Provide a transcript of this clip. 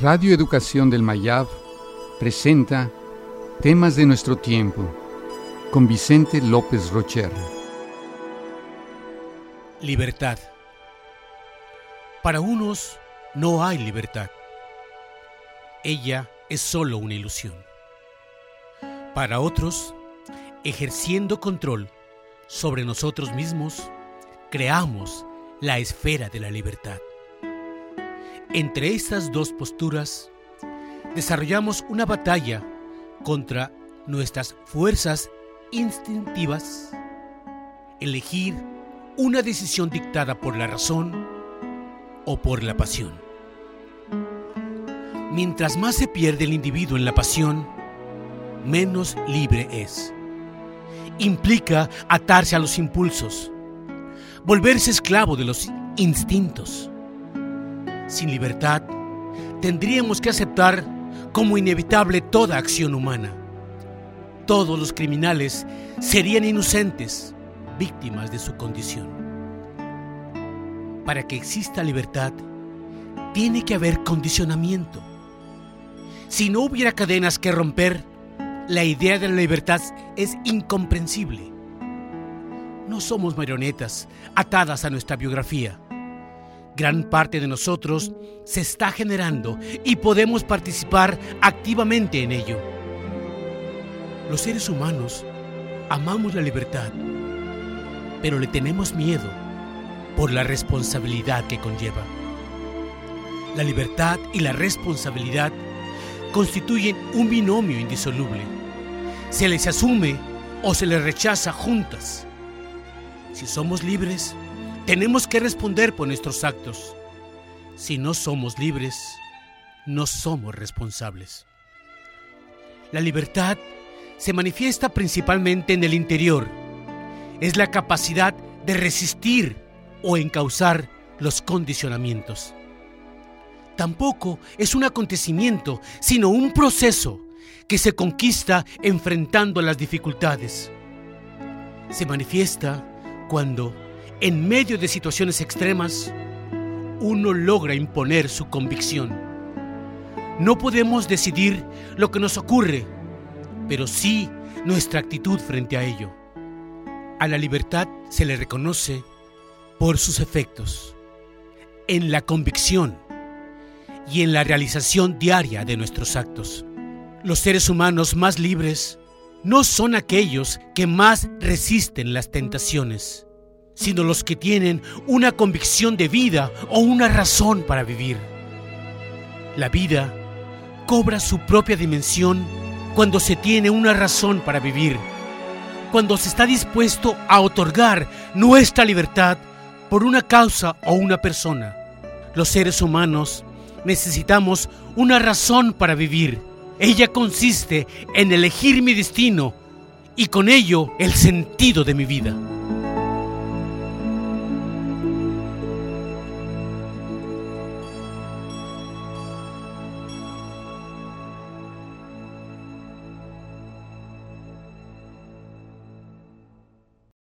Radio Educación del Mayab presenta Temas de nuestro tiempo con Vicente López Rocher. Libertad. Para unos no hay libertad. Ella es solo una ilusión. Para otros, ejerciendo control sobre nosotros mismos, creamos la esfera de la libertad. Entre estas dos posturas, desarrollamos una batalla contra nuestras fuerzas instintivas, elegir una decisión dictada por la razón o por la pasión. Mientras más se pierde el individuo en la pasión, menos libre es. Implica atarse a los impulsos, volverse esclavo de los instintos sin libertad, tendríamos que aceptar como inevitable toda acción humana. Todos los criminales serían inocentes, víctimas de su condición. Para que exista libertad, tiene que haber condicionamiento. Si no hubiera cadenas que romper, la idea de la libertad es incomprensible. No somos marionetas atadas a nuestra biografía gran parte de nosotros se está generando y podemos participar activamente en ello. Los seres humanos amamos la libertad, pero le tenemos miedo por la responsabilidad que conlleva. La libertad y la responsabilidad constituyen un binomio indisoluble. Se les asume o se les rechaza juntas. Si somos libres, tenemos que responder por nuestros actos. Si no somos libres, no somos responsables. La libertad se manifiesta principalmente en el interior. Es la capacidad de resistir o encauzar los condicionamientos. Tampoco es un acontecimiento, sino un proceso que se conquista enfrentando las dificultades. Se manifiesta cuando en medio de situaciones extremas, uno logra imponer su convicción. No podemos decidir lo que nos ocurre, pero sí nuestra actitud frente a ello. A la libertad se le reconoce por sus efectos, en la convicción y en la realización diaria de nuestros actos. Los seres humanos más libres no son aquellos que más resisten las tentaciones, sino los que tienen una convicción de vida o una razón para vivir. La vida cobra su propia dimensión cuando se tiene una razón para vivir, cuando se está dispuesto a otorgar nuestra libertad por una causa o una persona. Los seres humanos necesitamos una razón para vivir. Ella consiste en elegir mi destino y con ello el sentido de mi vida.